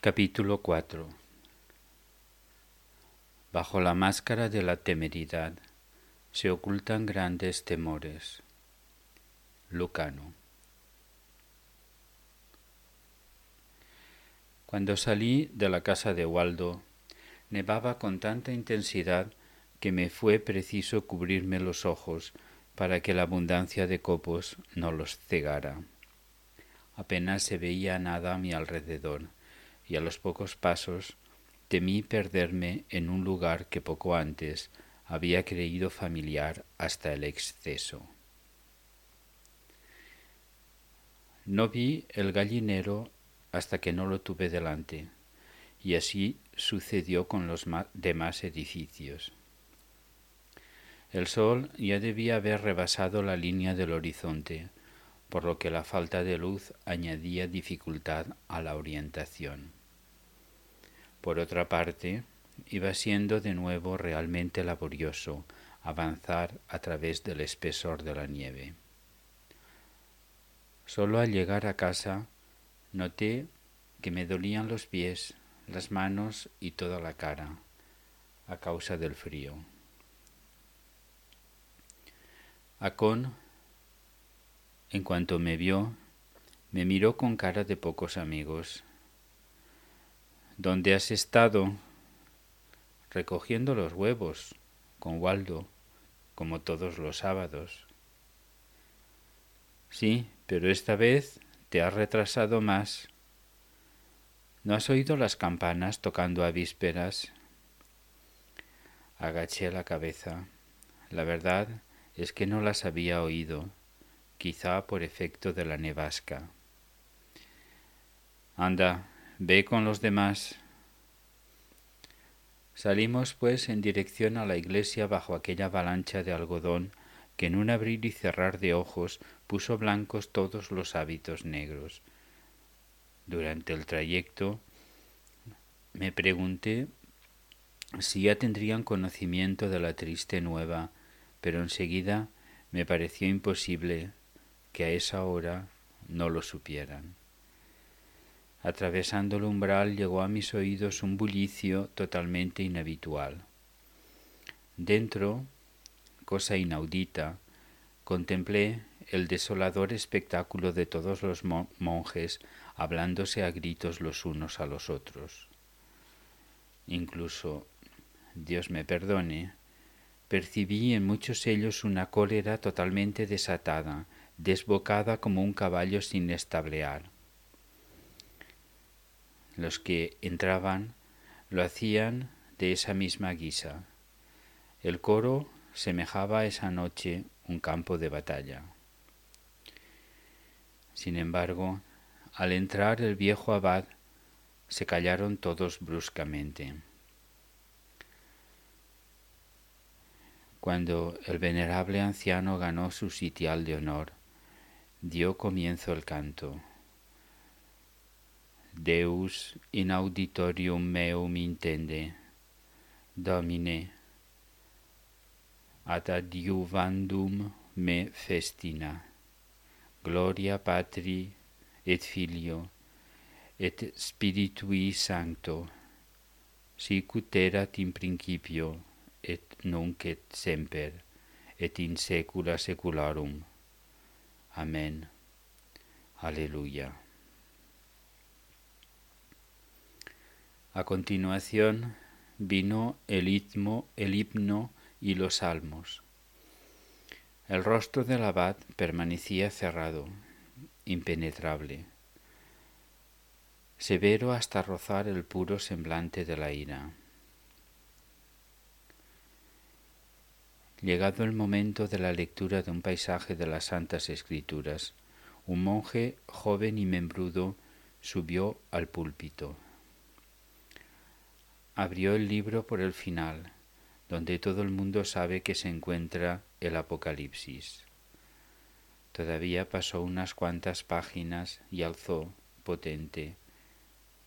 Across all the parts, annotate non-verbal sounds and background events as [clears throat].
Capítulo 4 Bajo la máscara de la temeridad se ocultan grandes temores. Lucano Cuando salí de la casa de Waldo, nevaba con tanta intensidad que me fue preciso cubrirme los ojos para que la abundancia de copos no los cegara. Apenas se veía nada a mi alrededor, y a los pocos pasos temí perderme en un lugar que poco antes había creído familiar hasta el exceso. No vi el gallinero hasta que no lo tuve delante, y así sucedió con los demás edificios. El sol ya debía haber rebasado la línea del horizonte, por lo que la falta de luz añadía dificultad a la orientación. Por otra parte, iba siendo de nuevo realmente laborioso avanzar a través del espesor de la nieve. Solo al llegar a casa noté que me dolían los pies, las manos y toda la cara a causa del frío. Acon, en cuanto me vio, me miró con cara de pocos amigos. ¿Dónde has estado? Recogiendo los huevos, con Waldo, como todos los sábados. Sí, pero esta vez te has retrasado más. ¿No has oído las campanas tocando a vísperas? Agaché la cabeza. La verdad es que no las había oído, quizá por efecto de la nevasca. Anda, ve con los demás. Salimos, pues, en dirección a la iglesia bajo aquella avalancha de algodón que en un abrir y cerrar de ojos puso blancos todos los hábitos negros. Durante el trayecto me pregunté si ya tendrían conocimiento de la triste nueva pero enseguida me pareció imposible que a esa hora no lo supieran. Atravesando el umbral llegó a mis oídos un bullicio totalmente inhabitual. Dentro, cosa inaudita, contemplé el desolador espectáculo de todos los monjes hablándose a gritos los unos a los otros. Incluso, Dios me perdone, percibí en muchos ellos una cólera totalmente desatada, desbocada como un caballo sin establear. Los que entraban lo hacían de esa misma guisa. El coro semejaba esa noche un campo de batalla. Sin embargo, al entrar el viejo abad, se callaron todos bruscamente. Cuando el venerable anciano ganó su sitial de honor, Dio comienzo el canto. Deus in auditorium meum intende. Domine, ad adiuvandum me festina. Gloria Patri et Filio et Spiritui Sancto, sicut erat in principio et nunc et semper et in saecula saeculorum. Amén. Aleluya. A continuación vino el himno, el himno y los salmos. El rostro del abad permanecía cerrado, impenetrable, severo hasta rozar el puro semblante de la ira. Llegado el momento de la lectura de un paisaje de las Santas Escrituras, un monje joven y membrudo subió al púlpito. Abrió el libro por el final, donde todo el mundo sabe que se encuentra el Apocalipsis. Todavía pasó unas cuantas páginas y alzó, potente,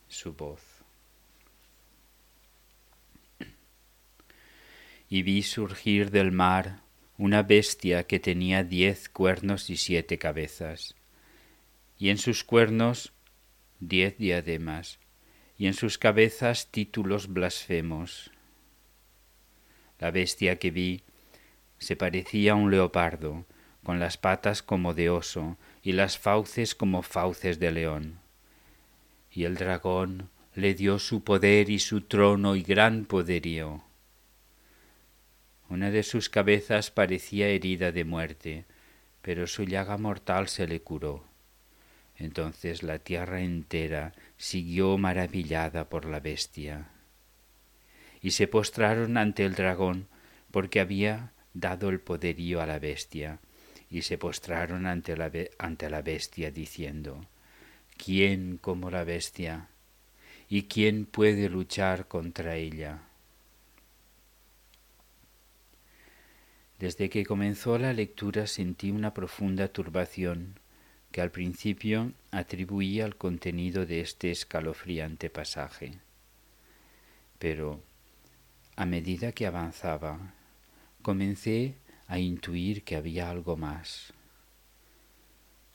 su voz. Y vi surgir del mar una bestia que tenía diez cuernos y siete cabezas, y en sus cuernos diez diademas, y en sus cabezas títulos blasfemos. La bestia que vi se parecía a un leopardo, con las patas como de oso y las fauces como fauces de león. Y el dragón le dio su poder y su trono y gran poderío. Una de sus cabezas parecía herida de muerte, pero su llaga mortal se le curó. Entonces la tierra entera siguió maravillada por la bestia. Y se postraron ante el dragón, porque había dado el poderío a la bestia, y se postraron ante la, ante la bestia, diciendo, ¿quién como la bestia? ¿Y quién puede luchar contra ella? Desde que comenzó la lectura sentí una profunda turbación que al principio atribuía al contenido de este escalofriante pasaje. Pero a medida que avanzaba, comencé a intuir que había algo más.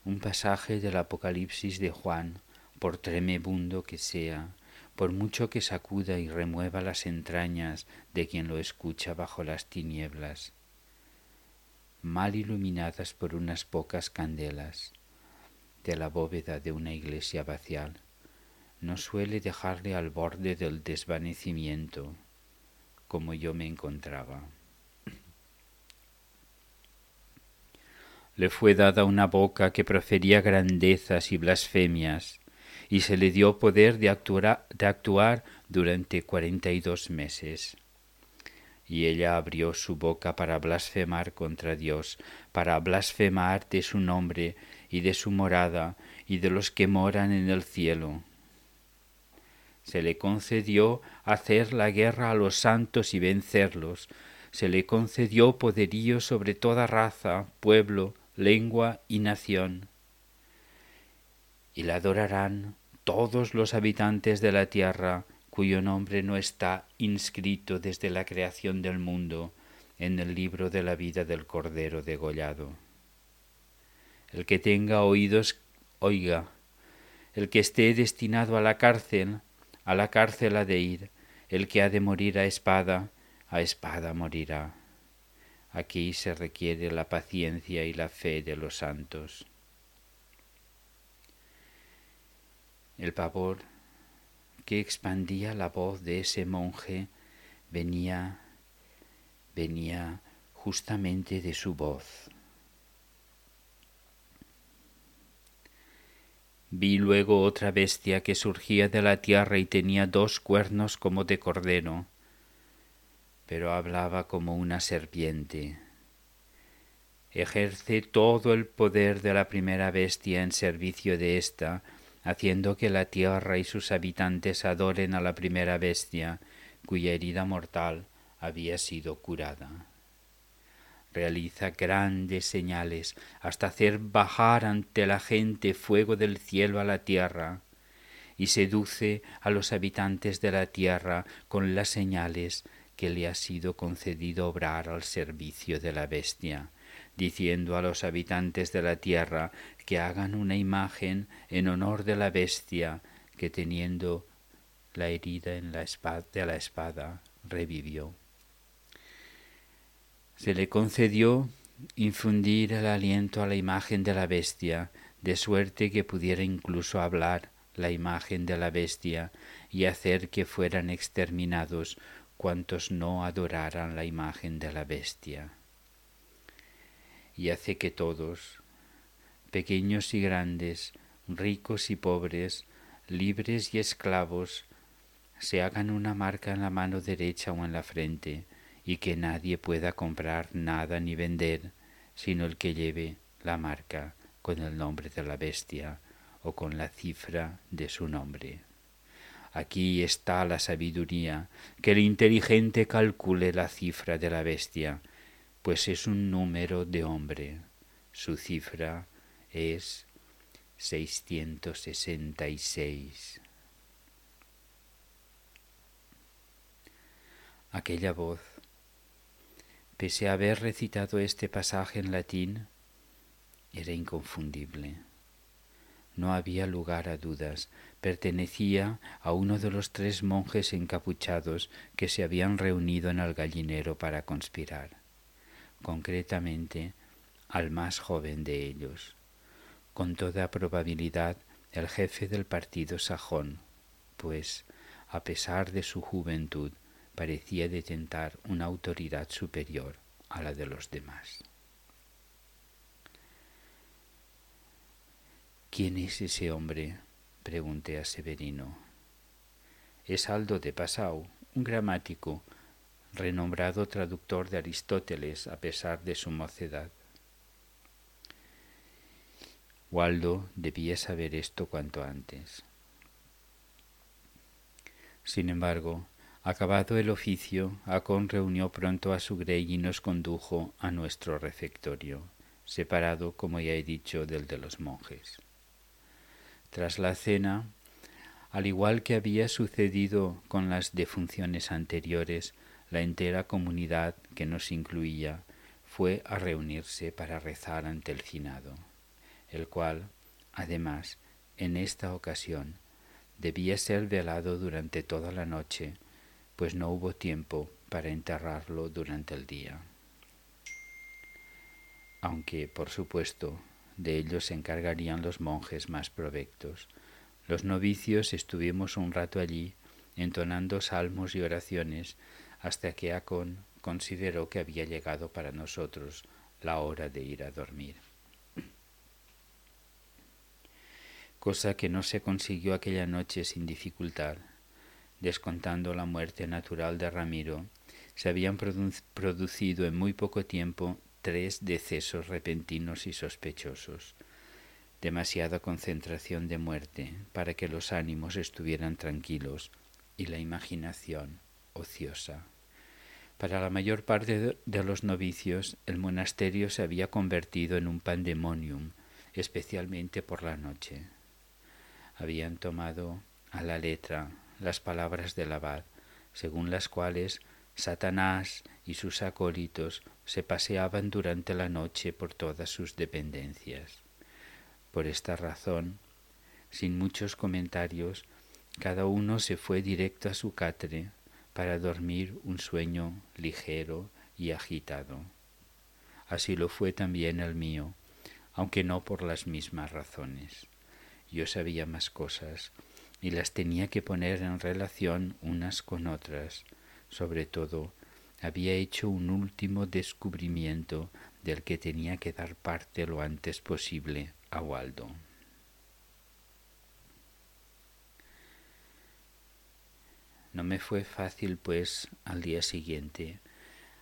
Un pasaje del Apocalipsis de Juan, por tremebundo que sea, por mucho que sacuda y remueva las entrañas de quien lo escucha bajo las tinieblas, mal iluminadas por unas pocas candelas, de la bóveda de una iglesia vacial, no suele dejarle al borde del desvanecimiento, como yo me encontraba. Le fue dada una boca que profería grandezas y blasfemias, y se le dio poder de actuar, de actuar durante cuarenta y dos meses. Y ella abrió su boca para blasfemar contra Dios, para blasfemar de su nombre y de su morada y de los que moran en el cielo. Se le concedió hacer la guerra a los santos y vencerlos. Se le concedió poderío sobre toda raza, pueblo, lengua y nación. Y la adorarán todos los habitantes de la tierra cuyo nombre no está inscrito desde la creación del mundo en el libro de la vida del Cordero degollado. El que tenga oídos, oiga. El que esté destinado a la cárcel, a la cárcel ha de ir. El que ha de morir a espada, a espada morirá. Aquí se requiere la paciencia y la fe de los santos. El pavor que expandía la voz de ese monje venía venía justamente de su voz. Vi luego otra bestia que surgía de la tierra y tenía dos cuernos como de cordero, pero hablaba como una serpiente. Ejerce todo el poder de la primera bestia en servicio de ésta, haciendo que la tierra y sus habitantes adoren a la primera bestia, cuya herida mortal había sido curada. Realiza grandes señales hasta hacer bajar ante la gente fuego del cielo a la tierra y seduce a los habitantes de la tierra con las señales que le ha sido concedido obrar al servicio de la bestia, diciendo a los habitantes de la tierra que hagan una imagen en honor de la bestia que teniendo la herida en la espada, de la espada revivió se le concedió infundir el aliento a la imagen de la bestia, de suerte que pudiera incluso hablar la imagen de la bestia y hacer que fueran exterminados cuantos no adoraran la imagen de la bestia. Y hace que todos, pequeños y grandes, ricos y pobres, libres y esclavos, se hagan una marca en la mano derecha o en la frente, y que nadie pueda comprar nada ni vender sino el que lleve la marca con el nombre de la bestia o con la cifra de su nombre. Aquí está la sabiduría, que el inteligente calcule la cifra de la bestia, pues es un número de hombre. Su cifra es 666. Aquella voz pese a haber recitado este pasaje en latín, era inconfundible. no había lugar a dudas, pertenecía a uno de los tres monjes encapuchados que se habían reunido en el gallinero para conspirar, concretamente al más joven de ellos, con toda probabilidad el jefe del partido sajón, pues, a pesar de su juventud, parecía detentar una autoridad superior a la de los demás. ¿Quién es ese hombre? pregunté a Severino. Es Aldo de Passau, un gramático, renombrado traductor de Aristóteles a pesar de su mocedad. Waldo debía saber esto cuanto antes. Sin embargo, acabado el oficio, Acon reunió pronto a su grey y nos condujo a nuestro refectorio, separado, como ya he dicho, del de los monjes. Tras la cena, al igual que había sucedido con las defunciones anteriores, la entera comunidad que nos incluía fue a reunirse para rezar ante el finado, el cual, además, en esta ocasión, debía ser velado durante toda la noche, pues no hubo tiempo para enterrarlo durante el día. Aunque, por supuesto, de ellos se encargarían los monjes más provectos. Los novicios estuvimos un rato allí, entonando salmos y oraciones, hasta que Acon consideró que había llegado para nosotros la hora de ir a dormir. Cosa que no se consiguió aquella noche sin dificultad. Descontando la muerte natural de Ramiro, se habían producido en muy poco tiempo tres decesos repentinos y sospechosos, demasiada concentración de muerte para que los ánimos estuvieran tranquilos y la imaginación ociosa. Para la mayor parte de los novicios el monasterio se había convertido en un pandemonium, especialmente por la noche. Habían tomado a la letra las palabras del abad, según las cuales Satanás y sus acólitos se paseaban durante la noche por todas sus dependencias. Por esta razón, sin muchos comentarios, cada uno se fue directo a su catre para dormir un sueño ligero y agitado. Así lo fue también el mío, aunque no por las mismas razones. Yo sabía más cosas y las tenía que poner en relación unas con otras, sobre todo, había hecho un último descubrimiento del que tenía que dar parte lo antes posible a Waldo. No me fue fácil, pues, al día siguiente,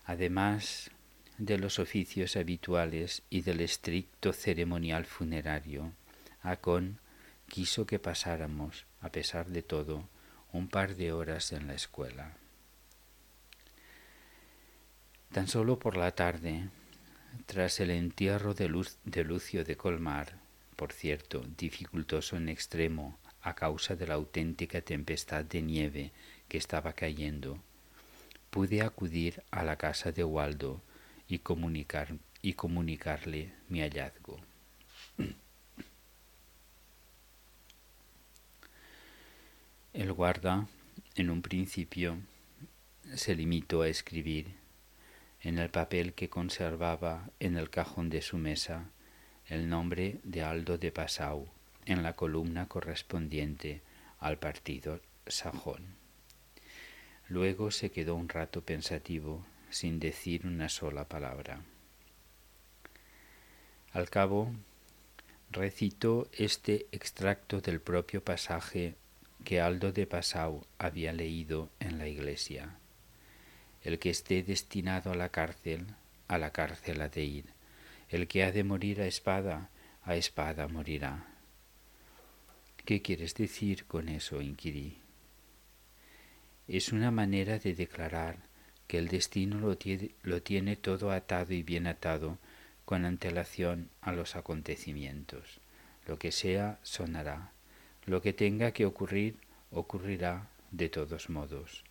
además de los oficios habituales y del estricto ceremonial funerario, Acon quiso que pasáramos, a pesar de todo, un par de horas en la escuela. Tan solo por la tarde, tras el entierro de, Lucio de Colmar, por cierto, dificultoso en extremo a causa de la auténtica tempestad de nieve que estaba cayendo, pude acudir a la casa de Waldo y, comunicar, y comunicarle mi hallazgo. [clears throat] El guarda, en un principio, se limitó a escribir en el papel que conservaba en el cajón de su mesa el nombre de Aldo de Passau en la columna correspondiente al partido sajón. Luego se quedó un rato pensativo sin decir una sola palabra. Al cabo, recitó este extracto del propio pasaje que Aldo de Passau había leído en la iglesia. El que esté destinado a la cárcel, a la cárcel ha de ir. El que ha de morir a espada, a espada morirá. ¿Qué quieres decir con eso? inquirí. Es una manera de declarar que el destino lo tiene, lo tiene todo atado y bien atado con antelación a los acontecimientos. Lo que sea, sonará. Lo que tenga que ocurrir, ocurrirá de todos modos.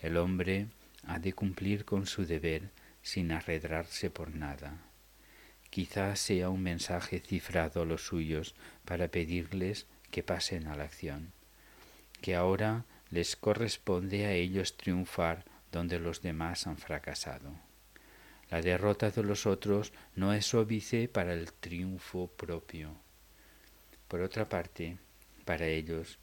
El hombre ha de cumplir con su deber sin arredrarse por nada. quizás sea un mensaje cifrado a los suyos para pedirles que pasen a la acción, que ahora les corresponde a ellos triunfar donde los demás han fracasado. La derrota de los otros no es óbice para el triunfo propio. Por otra parte, para ellos,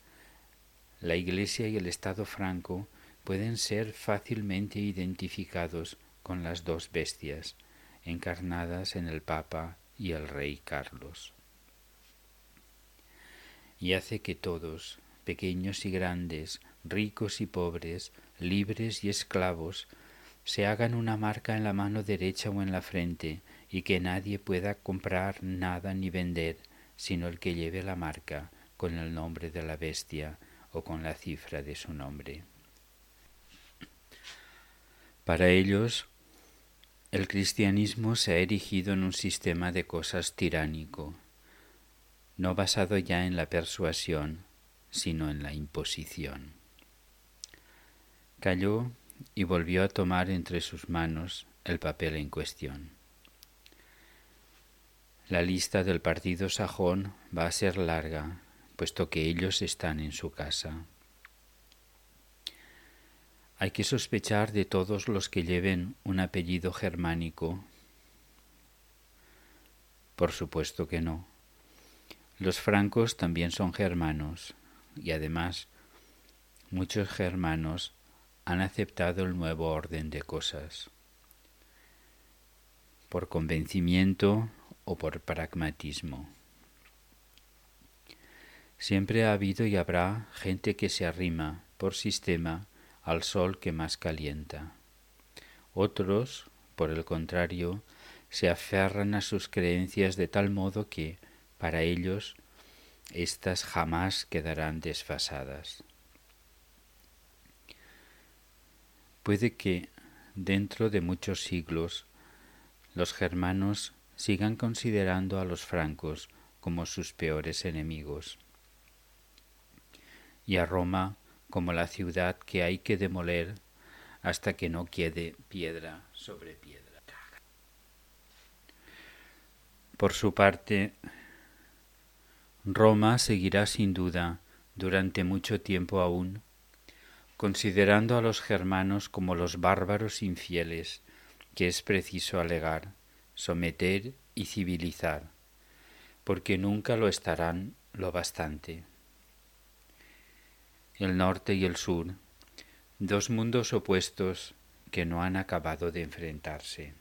la Iglesia y el Estado franco pueden ser fácilmente identificados con las dos bestias encarnadas en el Papa y el Rey Carlos. Y hace que todos, pequeños y grandes, ricos y pobres, libres y esclavos, se hagan una marca en la mano derecha o en la frente, y que nadie pueda comprar nada ni vender, sino el que lleve la marca con el nombre de la bestia o con la cifra de su nombre. Para ellos, el cristianismo se ha erigido en un sistema de cosas tiránico, no basado ya en la persuasión, sino en la imposición. Calló y volvió a tomar entre sus manos el papel en cuestión. La lista del partido sajón va a ser larga, puesto que ellos están en su casa. Hay que sospechar de todos los que lleven un apellido germánico. Por supuesto que no. Los francos también son germanos y además muchos germanos han aceptado el nuevo orden de cosas, por convencimiento o por pragmatismo. Siempre ha habido y habrá gente que se arrima, por sistema, al sol que más calienta. Otros, por el contrario, se aferran a sus creencias de tal modo que, para ellos, éstas jamás quedarán desfasadas. Puede que dentro de muchos siglos los germanos sigan considerando a los francos como sus peores enemigos y a Roma como la ciudad que hay que demoler hasta que no quede piedra sobre piedra. Por su parte, Roma seguirá sin duda durante mucho tiempo aún considerando a los germanos como los bárbaros infieles que es preciso alegar, someter y civilizar, porque nunca lo estarán lo bastante. El norte y el sur, dos mundos opuestos que no han acabado de enfrentarse.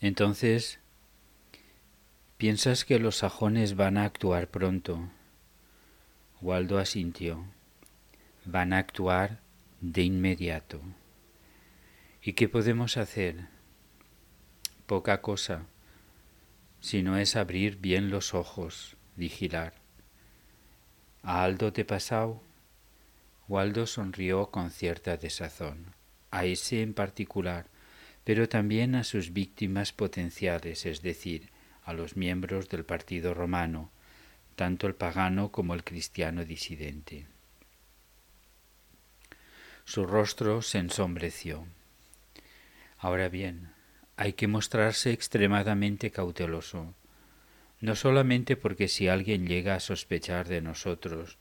Entonces, ¿piensas que los sajones van a actuar pronto? Waldo asintió van a actuar de inmediato. ¿Y qué podemos hacer? Poca cosa, si no es abrir bien los ojos, vigilar. ¿A Aldo te pasado? Waldo sonrió con cierta desazón, a ese en particular, pero también a sus víctimas potenciales, es decir, a los miembros del Partido Romano, tanto el pagano como el cristiano disidente. Su rostro se ensombreció. Ahora bien, hay que mostrarse extremadamente cauteloso, no solamente porque si alguien llega a sospechar de nosotros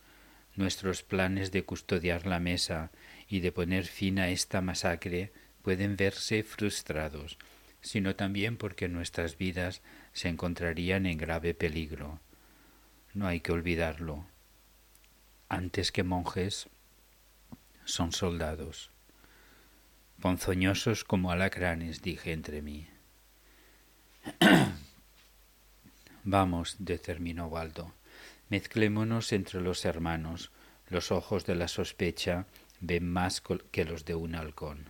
nuestros planes de custodiar la mesa y de poner fin a esta masacre pueden verse frustrados, sino también porque nuestras vidas se encontrarían en grave peligro. No hay que olvidarlo. Antes que monjes, son soldados. Ponzoñosos como alacranes, dije entre mí. [clears throat] Vamos, determinó Waldo, mezclémonos entre los hermanos. Los ojos de la sospecha ven más que los de un halcón.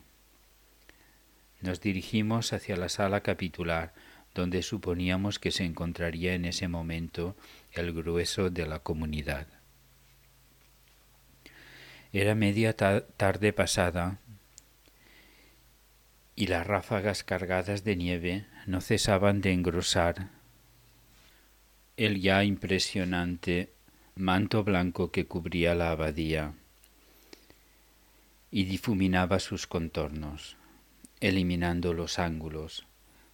Nos dirigimos hacia la sala capitular, donde suponíamos que se encontraría en ese momento el grueso de la comunidad. Era media tarde pasada y las ráfagas cargadas de nieve no cesaban de engrosar el ya impresionante manto blanco que cubría la abadía y difuminaba sus contornos, eliminando los ángulos,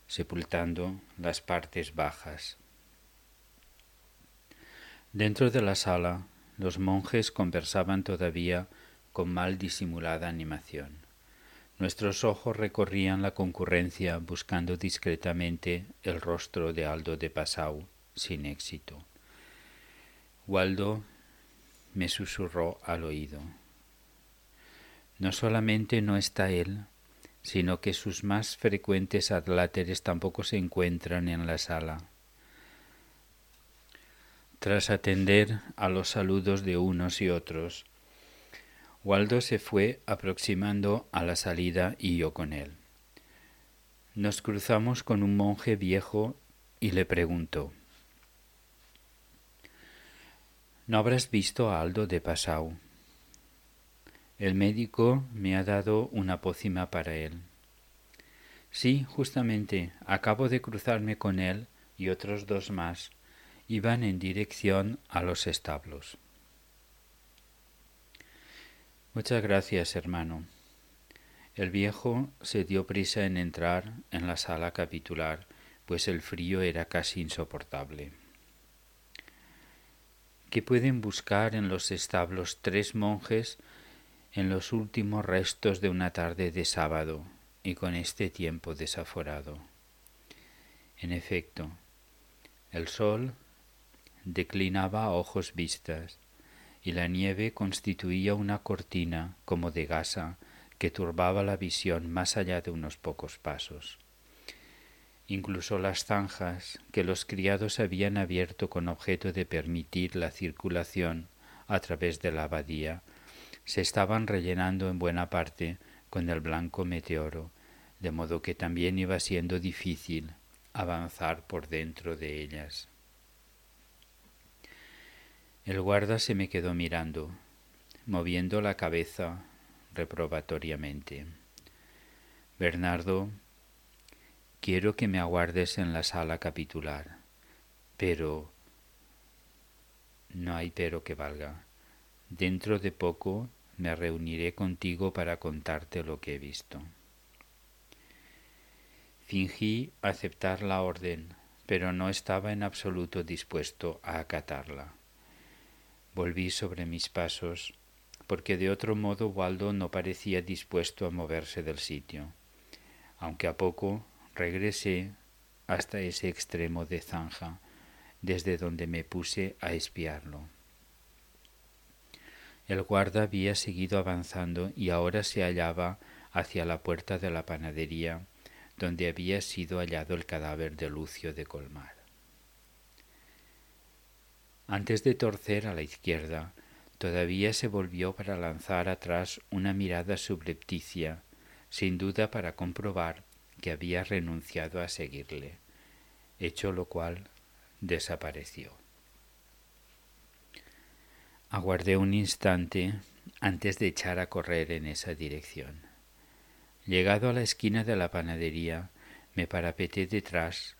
sepultando las partes bajas. Dentro de la sala, los monjes conversaban todavía con mal disimulada animación. Nuestros ojos recorrían la concurrencia buscando discretamente el rostro de Aldo de Passau, sin éxito. Waldo me susurró al oído. No solamente no está él, sino que sus más frecuentes adláteres tampoco se encuentran en la sala. Tras atender a los saludos de unos y otros, Waldo se fue aproximando a la salida y yo con él. Nos cruzamos con un monje viejo y le preguntó ¿No habrás visto a Aldo de Passau? El médico me ha dado una pócima para él. Sí, justamente, acabo de cruzarme con él y otros dos más. Iban en dirección a los establos. Muchas gracias, hermano. El viejo se dio prisa en entrar en la sala capitular, pues el frío era casi insoportable. ¿Qué pueden buscar en los establos tres monjes en los últimos restos de una tarde de sábado y con este tiempo desaforado? En efecto, el sol declinaba a ojos vistas y la nieve constituía una cortina como de gasa que turbaba la visión más allá de unos pocos pasos. Incluso las zanjas que los criados habían abierto con objeto de permitir la circulación a través de la abadía se estaban rellenando en buena parte con el blanco meteoro, de modo que también iba siendo difícil avanzar por dentro de ellas. El guarda se me quedó mirando, moviendo la cabeza reprobatoriamente. Bernardo, quiero que me aguardes en la sala capitular, pero no hay pero que valga. Dentro de poco me reuniré contigo para contarte lo que he visto. Fingí aceptar la orden, pero no estaba en absoluto dispuesto a acatarla. Volví sobre mis pasos, porque de otro modo Waldo no parecía dispuesto a moverse del sitio, aunque a poco regresé hasta ese extremo de zanja, desde donde me puse a espiarlo. El guarda había seguido avanzando y ahora se hallaba hacia la puerta de la panadería, donde había sido hallado el cadáver de Lucio de Colmar. Antes de torcer a la izquierda, todavía se volvió para lanzar atrás una mirada subrepticia, sin duda para comprobar que había renunciado a seguirle, hecho lo cual desapareció. Aguardé un instante antes de echar a correr en esa dirección. Llegado a la esquina de la panadería, me parapeté detrás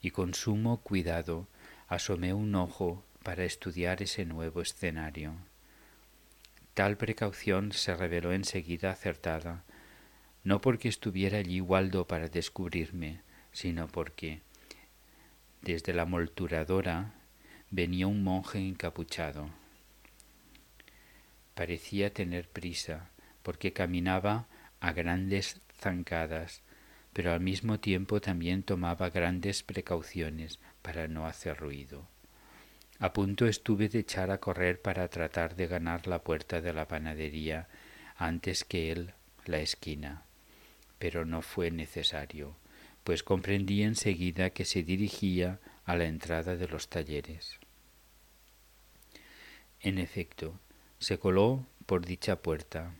y con sumo cuidado asomé un ojo para estudiar ese nuevo escenario. Tal precaución se reveló enseguida acertada, no porque estuviera allí Waldo para descubrirme, sino porque desde la molturadora venía un monje encapuchado. Parecía tener prisa, porque caminaba a grandes zancadas, pero al mismo tiempo también tomaba grandes precauciones para no hacer ruido. A punto estuve de echar a correr para tratar de ganar la puerta de la panadería antes que él la esquina, pero no fue necesario, pues comprendí enseguida que se dirigía a la entrada de los talleres. En efecto, se coló por dicha puerta.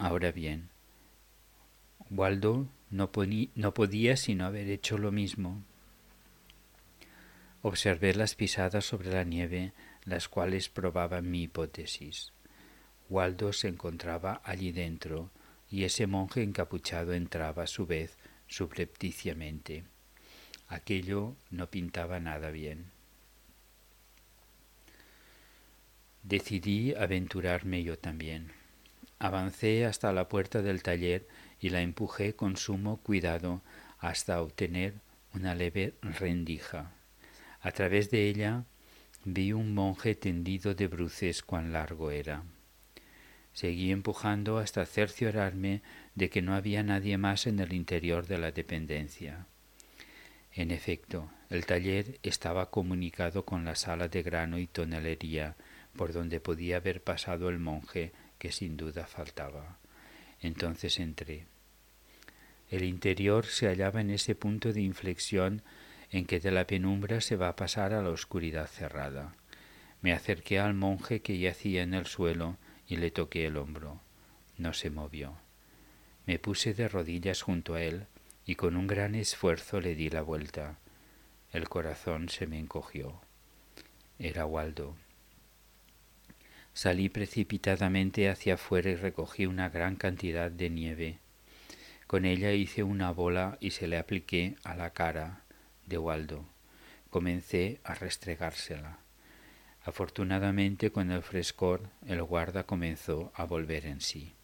Ahora bien, Waldo no, no podía sino haber hecho lo mismo, Observé las pisadas sobre la nieve, las cuales probaban mi hipótesis. Waldo se encontraba allí dentro, y ese monje encapuchado entraba a su vez subrepticiamente. Aquello no pintaba nada bien. Decidí aventurarme yo también. Avancé hasta la puerta del taller y la empujé con sumo cuidado hasta obtener una leve rendija. A través de ella vi un monje tendido de bruces cuán largo era. Seguí empujando hasta cerciorarme de que no había nadie más en el interior de la dependencia. En efecto, el taller estaba comunicado con la sala de grano y tonelería, por donde podía haber pasado el monje que sin duda faltaba. Entonces entré. El interior se hallaba en ese punto de inflexión en que de la penumbra se va a pasar a la oscuridad cerrada. Me acerqué al monje que yacía en el suelo y le toqué el hombro. No se movió. Me puse de rodillas junto a él y con un gran esfuerzo le di la vuelta. El corazón se me encogió. Era Waldo. Salí precipitadamente hacia afuera y recogí una gran cantidad de nieve. Con ella hice una bola y se le apliqué a la cara de Waldo. Comencé a restregársela. Afortunadamente con el frescor el guarda comenzó a volver en sí.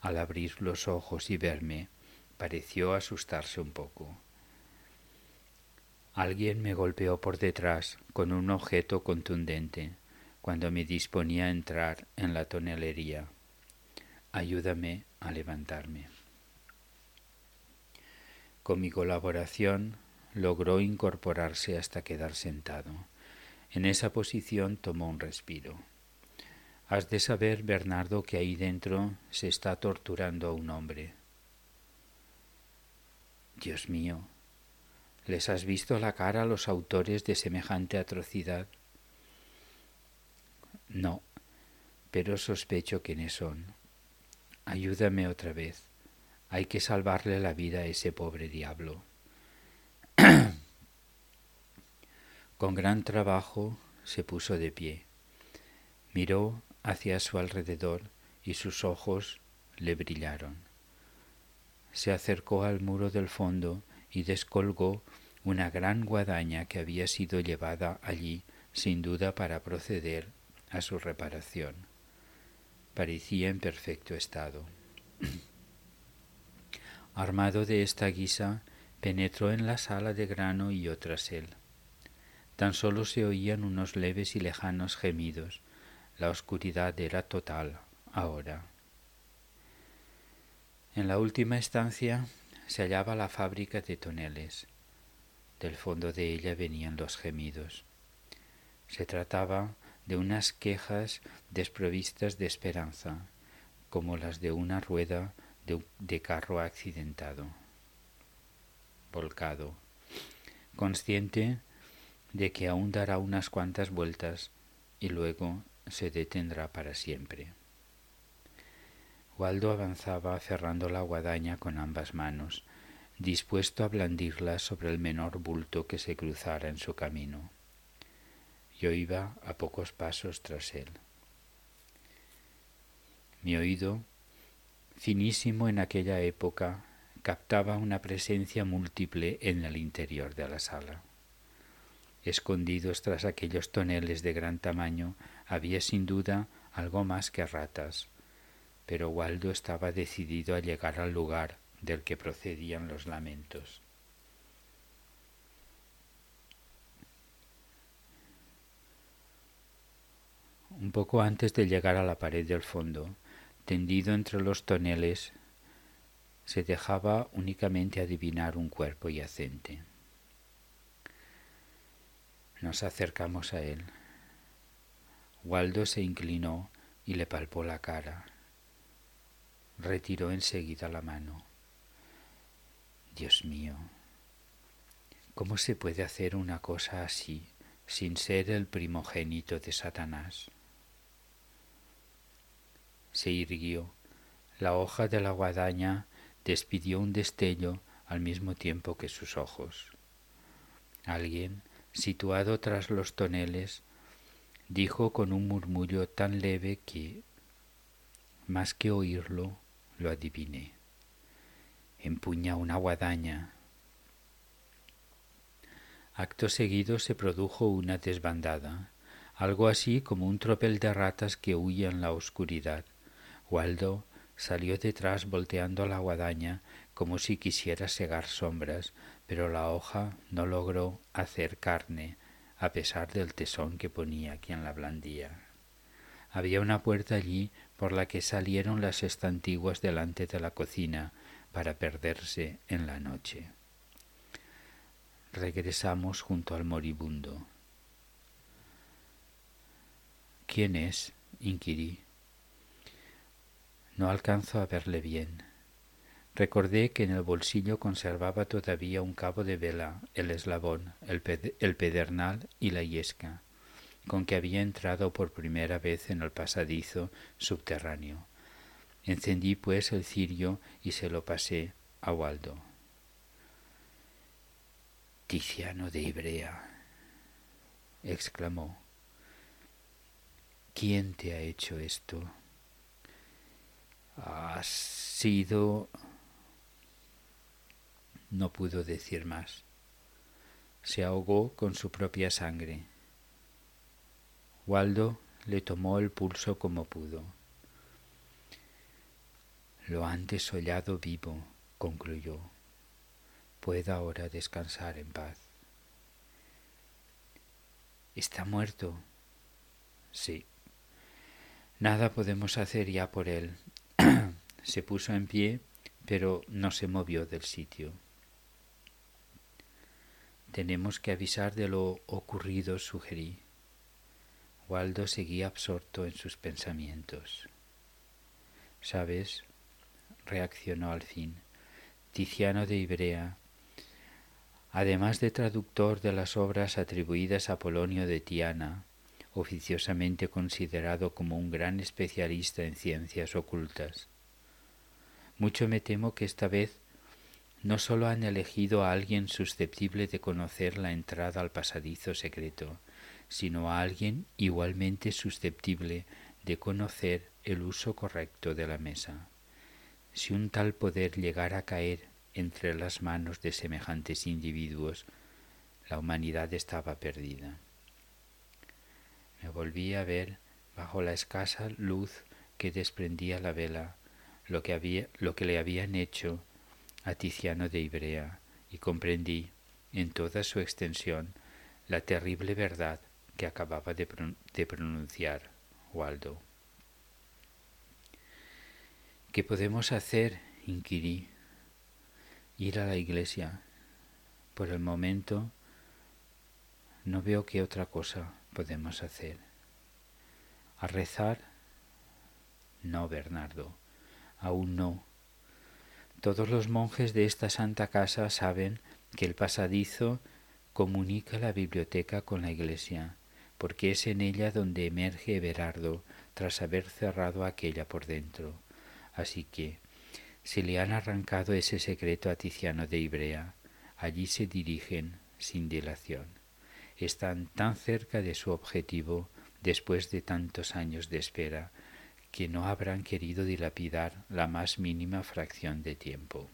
Al abrir los ojos y verme, pareció asustarse un poco. Alguien me golpeó por detrás con un objeto contundente cuando me disponía a entrar en la tonelería. Ayúdame a levantarme. Con mi colaboración logró incorporarse hasta quedar sentado. En esa posición tomó un respiro. Has de saber, Bernardo, que ahí dentro se está torturando a un hombre. Dios mío, ¿les has visto la cara a los autores de semejante atrocidad? No, pero sospecho quiénes son. Ayúdame otra vez. Hay que salvarle la vida a ese pobre diablo. Con gran trabajo se puso de pie. Miró hacia su alrededor y sus ojos le brillaron. Se acercó al muro del fondo y descolgó una gran guadaña que había sido llevada allí sin duda para proceder a su reparación. Parecía en perfecto estado. [clears throat] Armado de esta guisa, penetró en la sala de grano y yo tras él. Tan solo se oían unos leves y lejanos gemidos. La oscuridad era total ahora. En la última estancia se hallaba la fábrica de toneles. Del fondo de ella venían los gemidos. Se trataba de unas quejas desprovistas de esperanza, como las de una rueda de, carro accidentado, volcado, consciente de que aún dará unas cuantas vueltas y luego se detendrá para siempre. Waldo avanzaba cerrando la guadaña con ambas manos, dispuesto a blandirla sobre el menor bulto que se cruzara en su camino. Yo iba a pocos pasos tras él. Mi oído finísimo en aquella época, captaba una presencia múltiple en el interior de la sala. Escondidos tras aquellos toneles de gran tamaño había sin duda algo más que ratas, pero Waldo estaba decidido a llegar al lugar del que procedían los lamentos. Un poco antes de llegar a la pared del fondo, tendido entre los toneles, se dejaba únicamente adivinar un cuerpo yacente. Nos acercamos a él. Waldo se inclinó y le palpó la cara. Retiró enseguida la mano. Dios mío, ¿cómo se puede hacer una cosa así sin ser el primogénito de Satanás? se irguió. La hoja de la guadaña despidió un destello al mismo tiempo que sus ojos. Alguien, situado tras los toneles, dijo con un murmullo tan leve que, más que oírlo, lo adiviné. Empuña una guadaña. Acto seguido se produjo una desbandada, algo así como un tropel de ratas que huye en la oscuridad. Waldo Salió detrás volteando la guadaña como si quisiera segar sombras, pero la hoja no logró hacer carne, a pesar del tesón que ponía quien la blandía. Había una puerta allí por la que salieron las estantiguas delante de la cocina para perderse en la noche. Regresamos junto al moribundo. ¿Quién es? inquirí. No alcanzo a verle bien. Recordé que en el bolsillo conservaba todavía un cabo de vela, el eslabón, el, pedernal y la yesca, con que había entrado por primera vez en el pasadizo subterráneo. Encendí pues el cirio y se lo pasé a Waldo. Tiziano de Ibrea, exclamó. ¿Quién te ha hecho esto? Ha sido... No pudo decir más. Se ahogó con su propia sangre. Waldo le tomó el pulso como pudo. Lo han desollado vivo, concluyó. Pueda ahora descansar en paz. ¿Está muerto? Sí. Nada podemos hacer ya por él. [clears throat] se puso en pie, pero no se movió del sitio. Tenemos que avisar de lo ocurrido, sugerí. Waldo seguía absorto en sus pensamientos. ¿Sabes? reaccionó al fin. Tiziano de Ibrea, además de traductor de las obras atribuidas a Polonio de Tiana, oficiosamente considerado como un gran especialista en ciencias ocultas. Mucho me temo que esta vez no sólo han elegido a alguien susceptible de conocer la entrada al pasadizo secreto, sino a alguien igualmente susceptible de conocer el uso correcto de la mesa. Si un tal poder llegara a caer entre las manos de semejantes individuos, la humanidad estaba perdida. Me volví a ver bajo la escasa luz que desprendía la vela lo que, había, lo que le habían hecho a Tiziano de Ibrea y comprendí en toda su extensión la terrible verdad que acababa de, pronunciar Waldo. ¿Qué podemos hacer? inquirí. Ir a la iglesia. Por el momento no veo qué otra cosa podemos hacer. ¿A rezar? No, Bernardo, aún no. Todos los monjes de esta santa casa saben que el pasadizo comunica la biblioteca con la iglesia, porque es en ella donde emerge Everardo tras haber cerrado aquella por dentro. Así que, si le han arrancado ese secreto a Tiziano de Ibrea, allí se dirigen sin dilación están tan cerca de su objetivo después de tantos años de espera que no habrán querido dilapidar la más mínima fracción de tiempo.